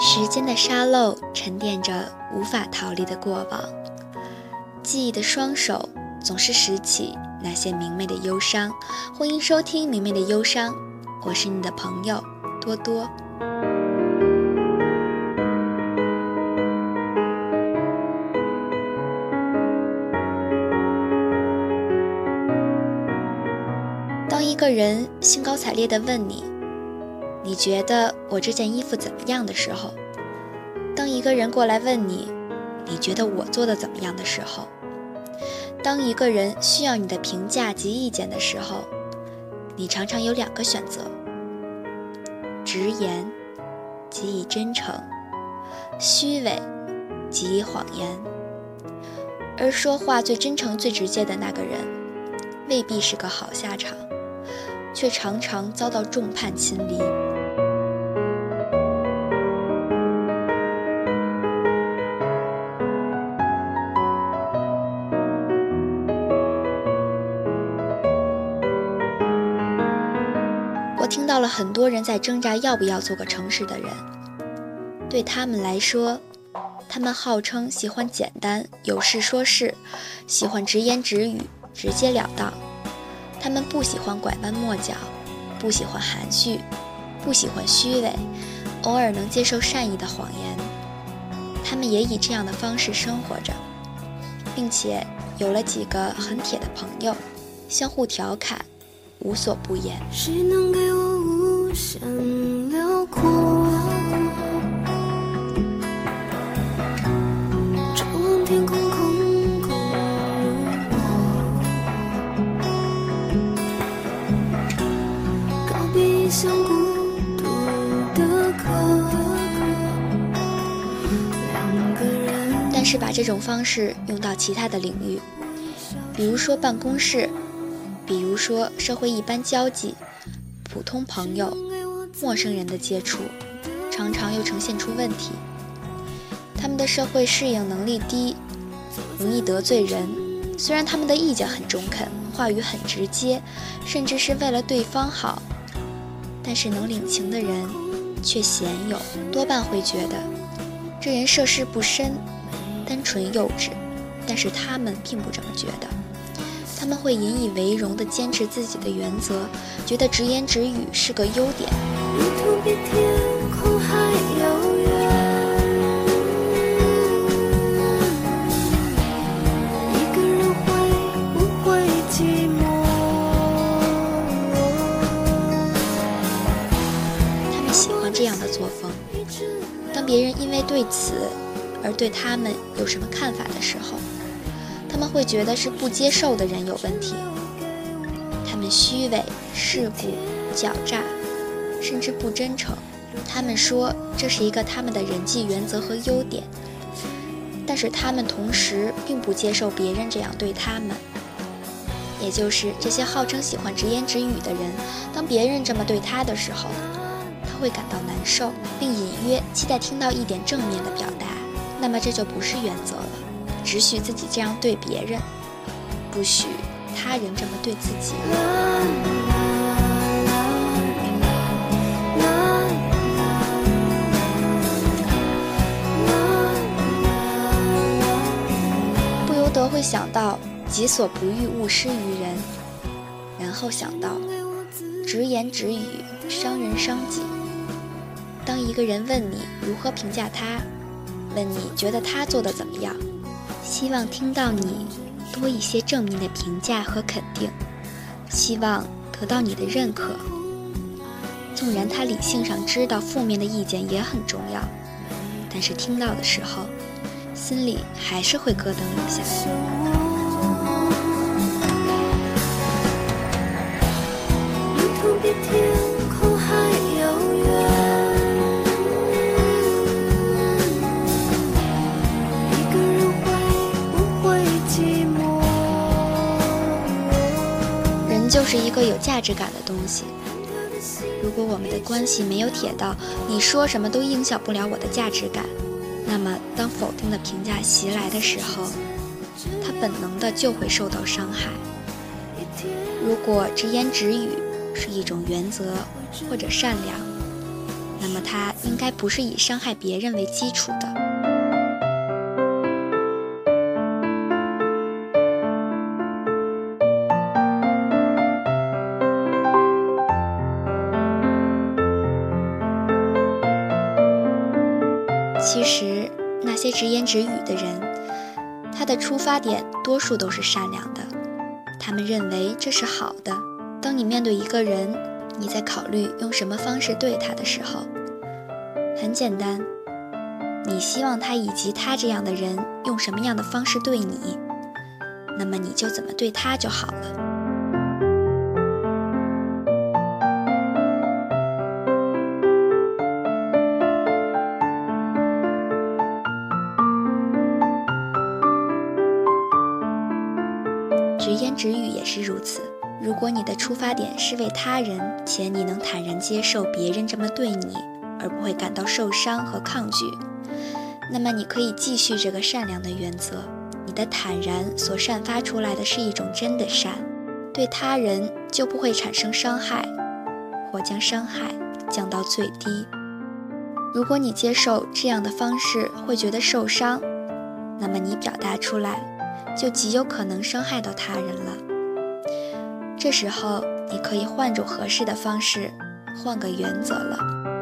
时间的沙漏沉淀着无法逃离的过往，记忆的双手总是拾起那些明媚的忧伤。欢迎收听《明媚的忧伤》，我是你的朋友多多。当一个人兴高采烈地问你，你觉得我这件衣服怎么样的时候，当一个人过来问你，你觉得我做的怎么样的时候，当一个人需要你的评价及意见的时候，你常常有两个选择：直言，即以真诚；虚伪，即以谎言。而说话最真诚、最直接的那个人，未必是个好下场，却常常遭到众叛亲离。我听到了很多人在挣扎要不要做个诚实的人。对他们来说，他们号称喜欢简单，有事说事，喜欢直言直语，直截了当。他们不喜欢拐弯抹角，不喜欢含蓄，不喜欢虚伪，偶尔能接受善意的谎言。他们也以这样的方式生活着，并且有了几个很铁的朋友，相互调侃。无所不言。谁能给我无限辽阔？张望天空，空空如我。告别异乡孤独的客。两个人。但是把这种方式用到其他的领域，比如说办公室。比如说，社会一般交际、普通朋友、陌生人的接触，常常又呈现出问题。他们的社会适应能力低，容易得罪人。虽然他们的意见很中肯，话语很直接，甚至是为了对方好，但是能领情的人却鲜有，多半会觉得这人涉世不深，单纯幼稚。但是他们并不这么觉得。他们会引以为荣地坚持自己的原则，觉得直言直语是个优点。他们喜欢这样的作风。当别人因为对此而对他们有什么看法的时候。他们会觉得是不接受的人有问题，他们虚伪、世故、狡诈，甚至不真诚。他们说这是一个他们的人际原则和优点，但是他们同时并不接受别人这样对他们。也就是这些号称喜欢直言直语的人，当别人这么对他的时候，他会感到难受，并隐约期待听到一点正面的表达。那么这就不是原则。只许自己这样对别人，不许他人这么对自己。不由得会想到“己所不欲，勿施于人”，然后想到“直言直语，伤人伤己”。当一个人问你如何评价他，问你觉得他做的怎么样？希望听到你多一些正面的评价和肯定，希望得到你的认可。纵然他理性上知道负面的意见也很重要，但是听到的时候，心里还是会咯噔一下。个有价值感的东西。如果我们的关系没有铁到你说什么都影响不了我的价值感，那么当否定的评价袭来的时候，他本能的就会受到伤害。如果直言直语是一种原则或者善良，那么他应该不是以伤害别人为基础的。其实，那些直言直语的人，他的出发点多数都是善良的。他们认为这是好的。当你面对一个人，你在考虑用什么方式对他的时候，很简单，你希望他以及他这样的人用什么样的方式对你，那么你就怎么对他就好了。言直语也是如此。如果你的出发点是为他人，且你能坦然接受别人这么对你，而不会感到受伤和抗拒，那么你可以继续这个善良的原则。你的坦然所散发出来的是一种真的善，对他人就不会产生伤害，或将伤害降到最低。如果你接受这样的方式会觉得受伤，那么你表达出来。就极有可能伤害到他人了。这时候，你可以换种合适的方式，换个原则了。